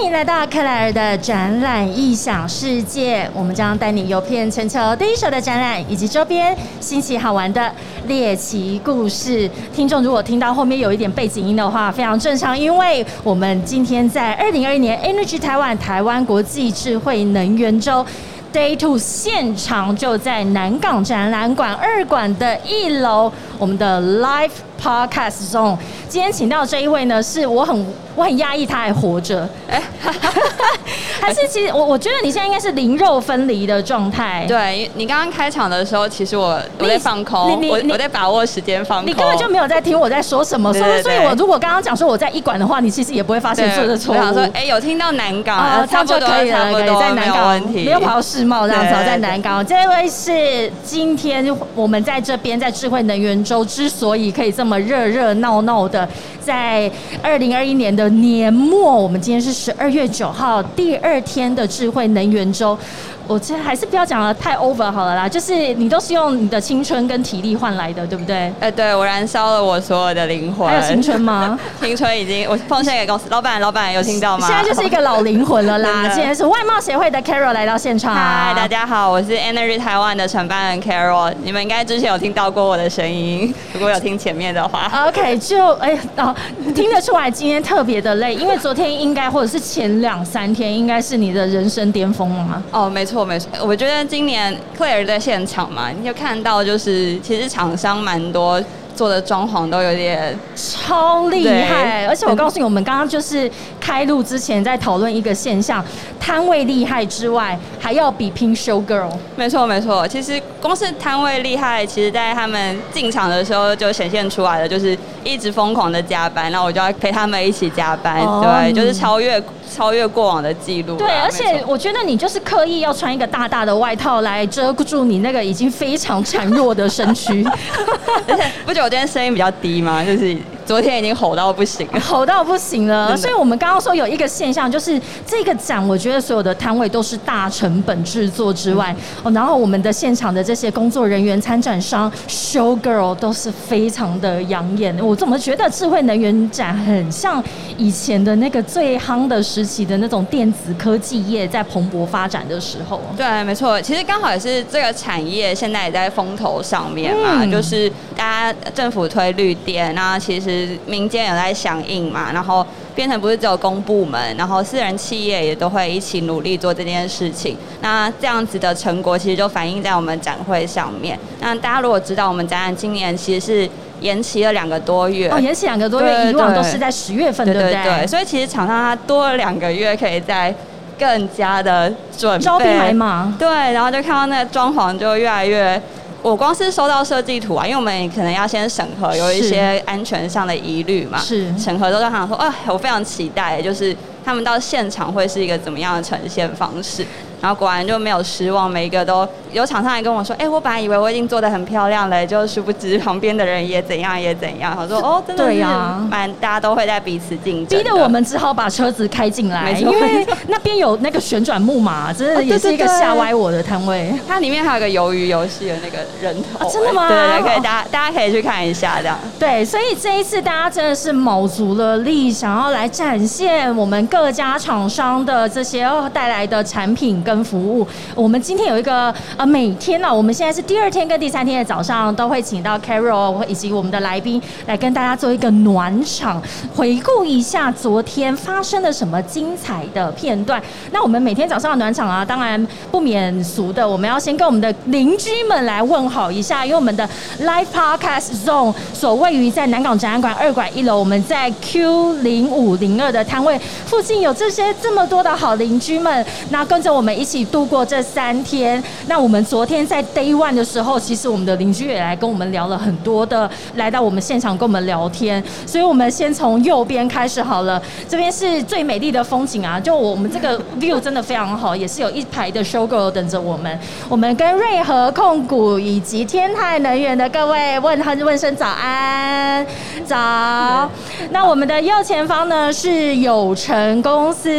欢迎来到克莱尔的展览异想世界，我们将带你游遍全球第一手的展览以及周边新奇好玩的猎奇故事。听众如果听到后面有一点背景音的话，非常正常，因为我们今天在二零二一年 Energy 台湾台湾国际智慧能源周 Day Two 现场就在南港展览馆二馆的一楼，我们的 Live Podcast 中，今天请到这一位呢，是我很我很压抑他还活着，哎，还是其实我我觉得你现在应该是灵肉分离的状态。对你刚刚开场的时候，其实我我在放空，我我在把握时间放空，你根本就没有在听我在说什么，所以所以我如果刚刚讲说我在一馆的话，你其实也不会发现做的错误。我想说，哎，有听到南港，差不多可以了，可以在南港，没有跑到世贸这样子，在南港。这位是今天我们在这边在智慧能源周之所以可以这么么热热闹闹的，在二零二一年的年末，我们今天是十二月九号第二天的智慧能源周。我其实还是不要讲的太 over 好了啦，就是你都是用你的青春跟体力换来的，对不对？哎，对我燃烧了我所有的灵魂。还有青春吗？青春已经我奉献给公司老板，老板有听到吗？现在就是一个老灵魂了啦。今天是外貌协会的 Carol 来到现场。嗨，大家好，我是 Energy 台湾的承办人 Carol。你们应该之前有听到过我的声音，如果有听前面的话。OK，就哎哦，听得出来今天特别的累，因为昨天应该或者是前两三天应该是你的人生巅峰了吗？哦，没错。没错，我觉得今年 Claire 在现场嘛，你就看到就是其实厂商蛮多。做的装潢都有点超厉害，而且我告诉你，我们刚刚就是开录之前在讨论一个现象，摊位厉害之外，还要比拼 show girl。没错没错，其实光是摊位厉害，其实在他们进场的时候就显现出来了，就是一直疯狂的加班，那我就要陪他们一起加班，对，就是超越超越过往的记录。对，而且我觉得你就是刻意要穿一个大大的外套来遮住你那个已经非常孱弱的身躯，而且不久。今天声音比较低嘛，就是。昨天已经吼到不行，吼到不行了。所以，我们刚刚说有一个现象，就是这个展，我觉得所有的摊位都是大成本制作之外，哦，然后我们的现场的这些工作人员、参展商、show girl 都是非常的养眼。我怎么觉得智慧能源展很像以前的那个最夯的时期的那种电子科技业在蓬勃发展的时候？对，没错。其实刚好也是这个产业现在也在风头上面嘛，就是大家政府推绿电，那其实。民间有在响应嘛，然后变成不是只有公部门，然后私人企业也都会一起努力做这件事情。那这样子的成果其实就反映在我们展会上面。那大家如果知道我们展览今年其实是延期了两个多月，哦，延期两个多月，以往都是在十月份，对不对？所以其实厂商它多了两个月，可以在更加的准备招兵买马，对，然后就看到那个装潢就越来越。我光是收到设计图啊，因为我们可能要先审核，有一些安全上的疑虑嘛。是审核都在想说，啊，我非常期待，就是他们到现场会是一个怎么样的呈现方式。然后果然就没有失望，每一个都有厂商来跟我说：“哎，我本来以为我已经做的很漂亮了，就殊不知旁边的人也怎样也怎样。”他说：“哦，真的是蛮大家都会在彼此竞争。”逼得我们只好把车子开进来，因为 那边有那个旋转木马，真的也是一个吓歪我的摊位。它里面还有个鱿鱼游戏的那个人头，真的吗？对对，可以大家大家可以去看一下这样。对，所以这一次大家真的是卯足了力，想要来展现我们各家厂商的这些带来的产品跟服务。我们今天有一个呃，每天呢，我们现在是第二天跟第三天的早上，都会请到 Carol 以及我们的来宾来跟大家做一个暖场，回顾一下昨天发生了什么精彩的片段。那我们每天早上的暖场啊，当然不免俗的，我们要先跟我们的邻居们来问好一下，因为我们的 Live Podcast Zone 所位于在南港展览馆二馆一楼，我们在 Q 零五零二的摊位附近有这些这么多的好邻居们，那跟着我们一起度过。这三天，那我们昨天在 Day One 的时候，其实我们的邻居也来跟我们聊了很多的，来到我们现场跟我们聊天。所以，我们先从右边开始好了。这边是最美丽的风景啊！就我们这个 view 真的非常好，也是有一排的 show girl 等着我们。我们跟瑞和控股以及天泰能源的各位问问声早安，早。那我们的右前方呢是友成公司，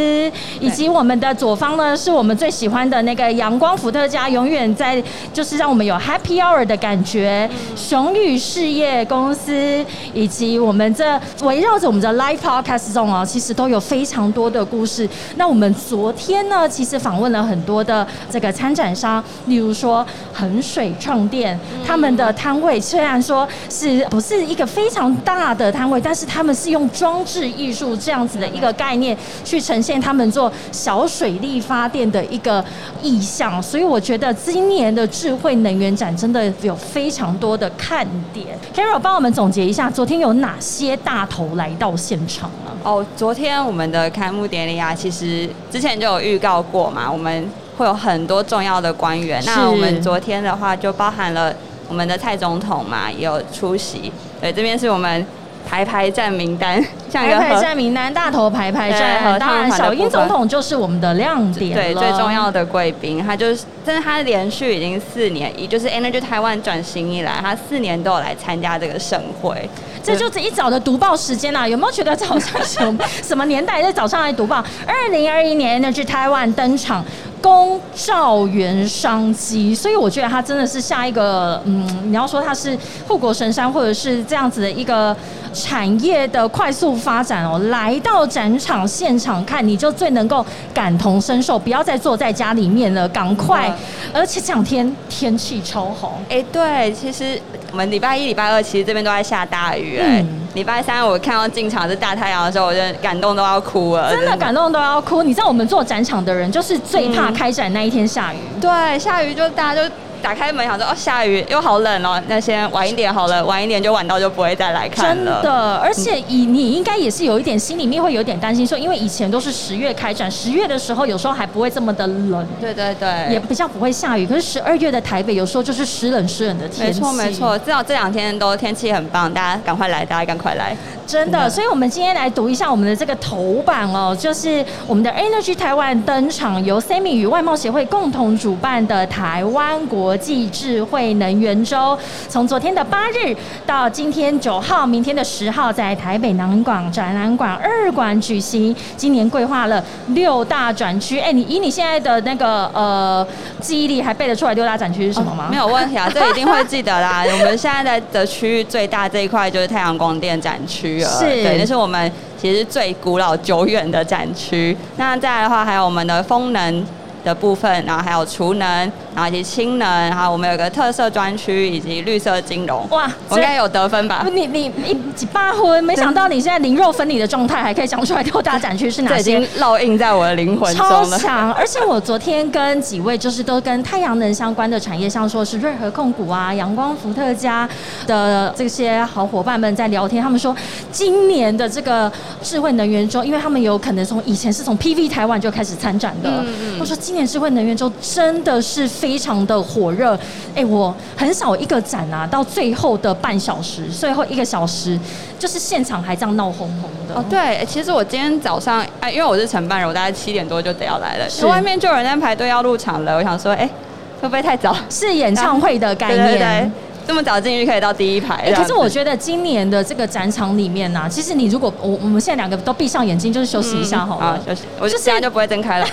以及我们的左方呢是我们最喜欢的。那个阳光伏特加永远远在就是让我们有 Happy Hour 的感觉。雄宇事业公司以及我们这围绕着我们的 Live Podcast 中哦，其实都有非常多的故事。那我们昨天呢，其实访问了很多的这个参展商，例如说衡水创店，他们的摊位虽然说是不是一个非常大的摊位，但是他们是用装置艺术这样子的一个概念去呈现他们做小水力发电的一个意向，所以我觉得今年的智慧能源展真的有非常多的看点。Carol 帮我们总结一下，昨天有哪些大头来到现场啊？哦，昨天我们的开幕典礼啊，其实之前就有预告过嘛，我们会有很多重要的官员。那我们昨天的话就包含了我们的蔡总统嘛，也有出席。对，这边是我们。排排站名单，像排排站名单，大头排排站。当然，小英总统就是我们的亮点对，最重要的贵宾，他就是，但是他连续已经四年，也就是 Energy Taiwan 转型以来，他四年都有来参加这个盛会。这就是一早的读报时间啊！有没有觉得早上什么什么年代在早上来读报？二零二一年 Energy Taiwan 登场。公照源商机，所以我觉得它真的是下一个，嗯，你要说它是护国神山，或者是这样子的一个产业的快速发展哦。来到展场现场看，你就最能够感同身受，不要再坐在家里面了，赶快！而且这两天天气超好，哎，对，其实我们礼拜一、礼拜二其实这边都在下大雨，哎。礼拜三我看到进场是大太阳的时候，我就感动都要哭了。真的感动都要哭。你知道我们做展场的人，就是最怕开展那一天下雨。对，下雨就大家就。打开门，想说哦，下雨又好冷哦，那先晚一点好了，晚一点就晚到就不会再来看了。真的，而且以你应该也是有一点心里面会有点担心，说因为以前都是十月开展，十月的时候有时候还不会这么的冷，对对对，也比较不会下雨。可是十二月的台北有时候就是湿冷湿冷的天气。没错没错，至少这两天都天气很棒，大家赶快来，大家赶快来。真的，所以我们今天来读一下我们的这个头版哦，就是我们的 Energy 台湾登场，由 Sammy 与外贸协会共同主办的台湾国际智慧能源周，从昨天的八日到今天九号，明天的十号，在台北南广展览馆二馆举行。今年规划了六大展区，哎，你以你现在的那个呃记忆力，还背得出来六大展区是什么吗？没有问题啊，这一定会记得啦。我们现在的区域最大这一块就是太阳光电展区。是，对，那是我们其实最古老久远的展区。那再来的话，还有我们的风能。的部分，然后还有储能，然后以及氢能，然后我们有个特色专区以及绿色金融。哇，我应该有得分吧？你你一几八分？没想到你现在灵肉分离的状态还可以讲出来六大展区是哪些？已经烙印在我的灵魂中了。超强！而且我昨天跟几位就是都跟太阳能相关的产业，像说是瑞和控股啊、阳光伏特加的这些好伙伴们在聊天，他们说今年的这个智慧能源周，因为他们有可能从以前是从 PV 台湾就开始参展的，嗯嗯，我说。今年智慧能源周真的是非常的火热，哎，我很少一个展啊，到最后的半小时，最后一个小时，就是现场还这样闹哄哄的。哦，对，其实我今天早上，哎，因为我是承办人，我大概七点多就得要来了，外面就有人在排队要入场了。我想说，哎，会不会太早？是演唱会的概念。这么早进去可以到第一排，可是我觉得今年的这个展场里面呢，其实你如果我我们现在两个都闭上眼睛，就是休息一下好了，休息，我就现在就不会睁开了。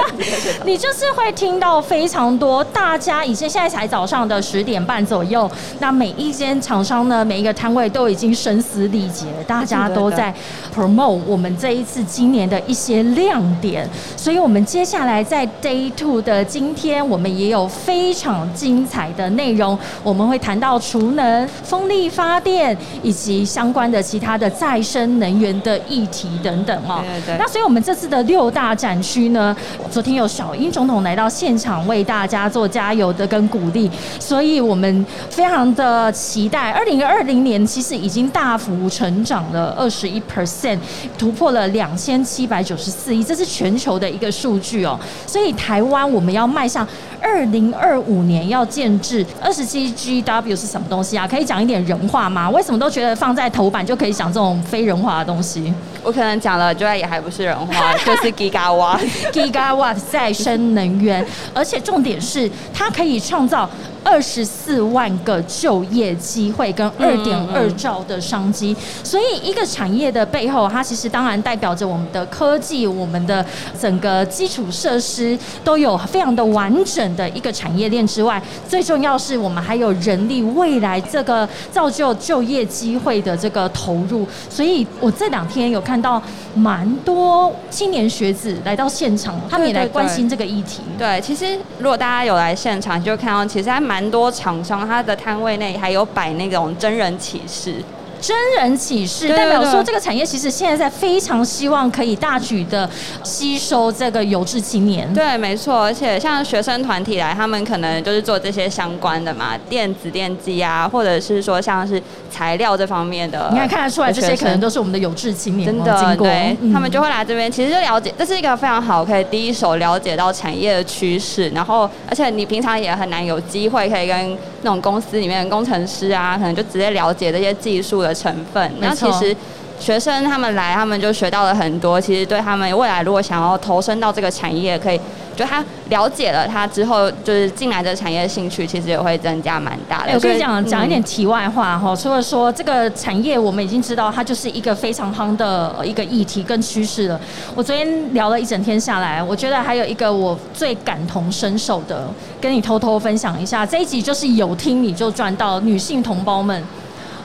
你就是会听到非常多，大家已经现在才早上的十点半左右，那每一间厂商呢，每一个摊位都已经声嘶力竭，大家都在 promote 我们这一次今年的一些亮点，所以我们接下来在 day two 的今天，我们也有非常精彩的内容，我们会。谈到储能、风力发电以及相关的其他的再生能源的议题等等哦。对对。那所以我们这次的六大展区呢，昨天有小英总统来到现场为大家做加油的跟鼓励，所以我们非常的期待。二零二零年其实已经大幅成长了二十一 percent，突破了两千七百九十四亿，这是全球的一个数据哦。所以台湾我们要迈向二零二五年要建制二十七 G 的。W 是什么东西啊？可以讲一点人话吗？为什么都觉得放在头版就可以讲这种非人话的东西？我可能讲了，就也还不是人话，就是 Gigawatt，Gigawatt 再生能源，而且重点是它可以创造二十四万个就业机会跟二点二兆的商机。所以一个产业的背后，它其实当然代表着我们的科技、我们的整个基础设施都有非常的完整的一个产业链之外，最重要是我们还有人力未来这个造就就业机会的这个投入。所以我这两天有看到蛮多青年学子来到现场，他们也来关心这个议题。对，其实如果大家有来现场，就看到其实还蛮蛮多厂商，他的摊位内还有摆那种真人启示。真人启示代表说，这个产业其实现在在非常希望可以大举的吸收这个有志青年。对，没错。而且像学生团体来，他们可能就是做这些相关的嘛，电子电机啊，或者是说像是材料这方面的。你看看得出来，这些可能都是我们的有志青年。真的，对，他们就会来这边，其实就了解，这是一个非常好，可以第一手了解到产业的趋势。然后，而且你平常也很难有机会可以跟那种公司里面的工程师啊，可能就直接了解这些技术。的成分，那其实学生他们来，他们就学到了很多。其实对他们未来如果想要投身到这个产业，可以就他了解了他之后，就是进来这个产业兴趣，其实也会增加蛮大的。我跟你讲讲一点题外话哈，除了说这个产业，我们已经知道它就是一个非常夯的一个议题跟趋势了。我昨天聊了一整天下来，我觉得还有一个我最感同身受的，跟你偷偷分享一下。这一集就是有听你就赚到，女性同胞们。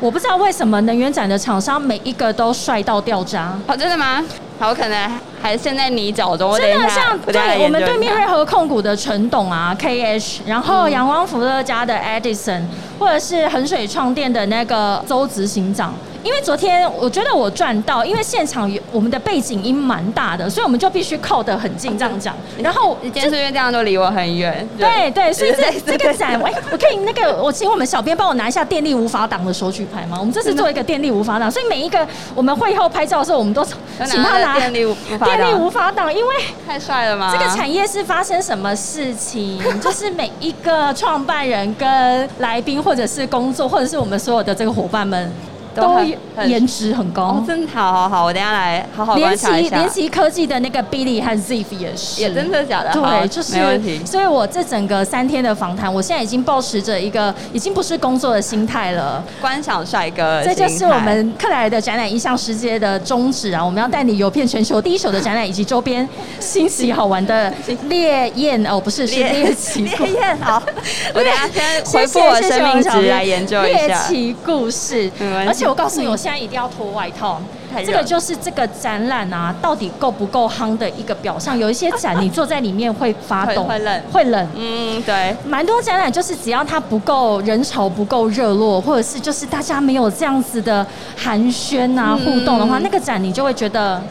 我不知道为什么能源展的厂商每一个都帅到掉渣哦，真的吗？好，可能还陷在泥沼中。真的像对我们对面瑞和控股的陈董啊，K H，然后阳光福乐家的 Edison，或者是衡水创电的那个周执行长。因为昨天我觉得我赚到，因为现场有我们的背景音蛮大的，所以我们就必须靠得很近这样讲。然后你今天是因为这样就离我很远。对对，所以这这个展，哎，我可以那个，我请我们小编帮我拿一下电力无法挡的手举牌吗？我们这次做一个电力无法挡，所以每一个我们会后拍照的时候，我们都请他拿电力无法电力无法挡，因为太帅了吗？这个产业是发生什么事情？就是每一个创办人跟来宾，或者是工作，或者是我们所有的这个伙伴们。都颜值很高，真的好好好，我等下来好好观察一下。联奇科技的那个 Billy 和 Ziff 也是，也真的假的？对，就是没问题。所以我这整个三天的访谈，我现在已经保持着一个已经不是工作的心态了，观赏帅哥。这就是我们克莱尔的展览一向世界的宗旨啊！我们要带你游遍全球第一手的展览以及周边 新奇好玩的烈焰哦，不是是猎奇 烈焰。好，我等下先回复我生命值来研究一下猎奇故事，而且。我告诉你，我现在一定要脱外套。这个就是这个展览啊，到底够不够夯的一个表象。有一些展，你坐在里面会发抖，会冷，会冷。嗯，对。蛮多展览就是只要它不够人潮不够热络，或者是就是大家没有这样子的寒暄啊互动的话，那个展你就会觉得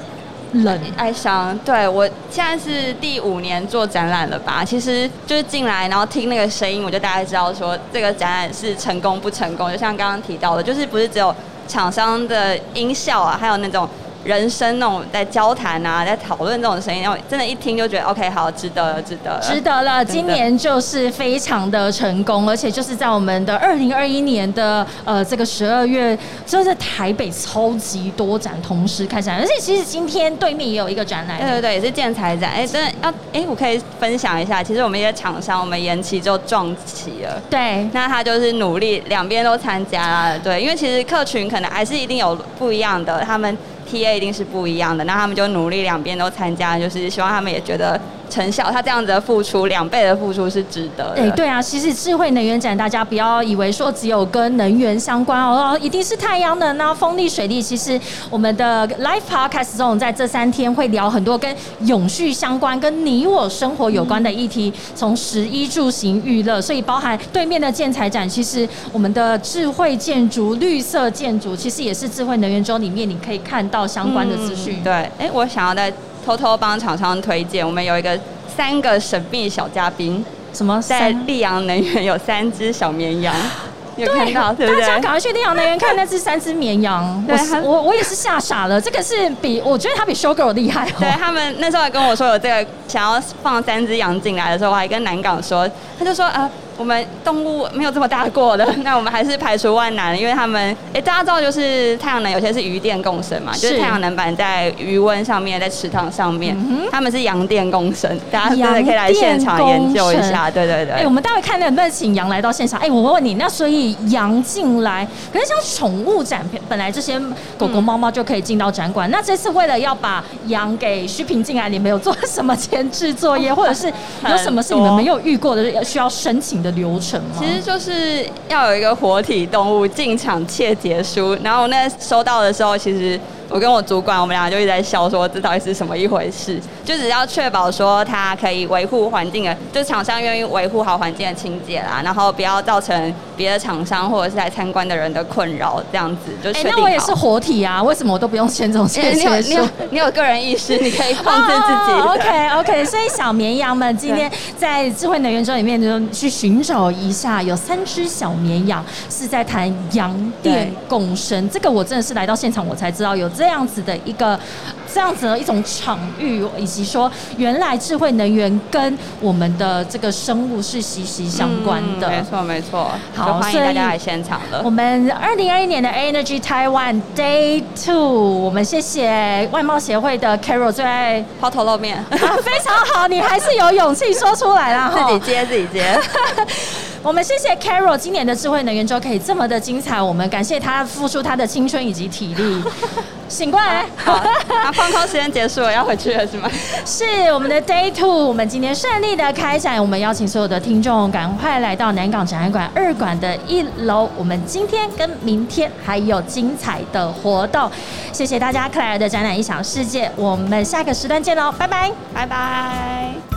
冷、哀伤。对我现在是第五年做展览了吧？其实就是进来然后听那个声音，我就大概知道说这个展览是成功不成功。就像刚刚提到的，就是不是只有。厂商的音效啊，还有那种。人声那种在交谈啊，在讨论这种声音，然后真的，一听就觉得 OK，好，值得了，值得了，值得了。今年就是非常的成功，而且就是在我们的二零二一年的呃这个十二月，就是台北超级多展同时开展，而且其实今天对面也有一个展览，对对对，也是建材展。哎，真的要哎，我可以分享一下，其实我们一些厂商，我们延期就撞齐了。对，那他就是努力两边都参加了，对，因为其实客群可能还是一定有不一样的，他们。T A 一定是不一样的，那他们就努力两边都参加，就是希望他们也觉得。成效，他这样子的付出，两倍的付出是值得的。哎，对啊，其实智慧能源展，大家不要以为说只有跟能源相关哦，一定是太阳能啊、风力、水力。其实我们的 Life Podcast 中，在这三天会聊很多跟永续相关、跟你我生活有关的议题，从食衣住行娱乐，所以包含对面的建材展，其实我们的智慧建筑、绿色建筑，其实也是智慧能源周里面你可以看到相关的资讯。对，哎，我想要在。偷偷帮厂商推荐，我们有一个三个神秘小嘉宾，什么在溧阳能源有三只小绵羊，有看到对不对？大家赶快去溧阳能源看那只三只绵羊。我我我也是吓傻了，这个是比我觉得他比 Girl 厉害。对他们那时候还跟我说有这个想要放三只羊进来的时候，我还跟南港说，他就说啊。我们动物没有这么大过的，那我们还是排除万难，因为他们，哎，大家知道就是太阳能有些是余电共生嘛，就是太阳能板在余温上面，在池塘上面，他们是阳电共生，大家真的可以来现场研究一下，对对对。哎，我们待会看能不能请羊来到现场？哎，我问你，那所以羊进来，可是像宠物展，本来这些狗狗、猫猫就可以进到展馆，那这次为了要把羊给虚平进来，你们有做什么前置作业，或者是有什么是你们没有遇过的需要申请的？流程吗？其实就是要有一个活体动物进场切结书，然后那收到的时候，其实。我跟我主管，我们俩就一直在笑，说这到底是什么一回事？就只要确保说它可以维护环境的，就厂商愿意维护好环境的清洁啦，然后不要造成别的厂商或者是来参观的人的困扰，这样子就确定那我也是活体啊，为什么我都不用签这种切结书？你有个人意识，你可以 控制自己。OK OK，所以小绵羊们今天在智慧能源周里面就去寻找一下，有三只小绵羊是在谈羊电共生，这个我真的是来到现场我才知道有。这样子的一个，这样子的一种场域，以及说，原来智慧能源跟我们的这个生物是息息相关的。没错，没错。好，欢迎大家来现场了。我们二零二一年的 Energy Taiwan Day Two，我们谢谢外贸协会的 Carol 最爱抛头露面，非常好，你还是有勇气说出来了，自己接自己接。我们谢谢 Carol 今年的智慧能源周可以这么的精彩，我们感谢他付出他的青春以及体力。醒过来，好，那放空时间结束了，要回去了是吗？是我们的 Day Two，我们今天顺利的开展，我们邀请所有的听众赶快来到南港展览馆二馆的一楼，我们今天跟明天还有精彩的活动，谢谢大家克莱尔的展览异想世界，我们下个时段见喽，拜拜，拜拜。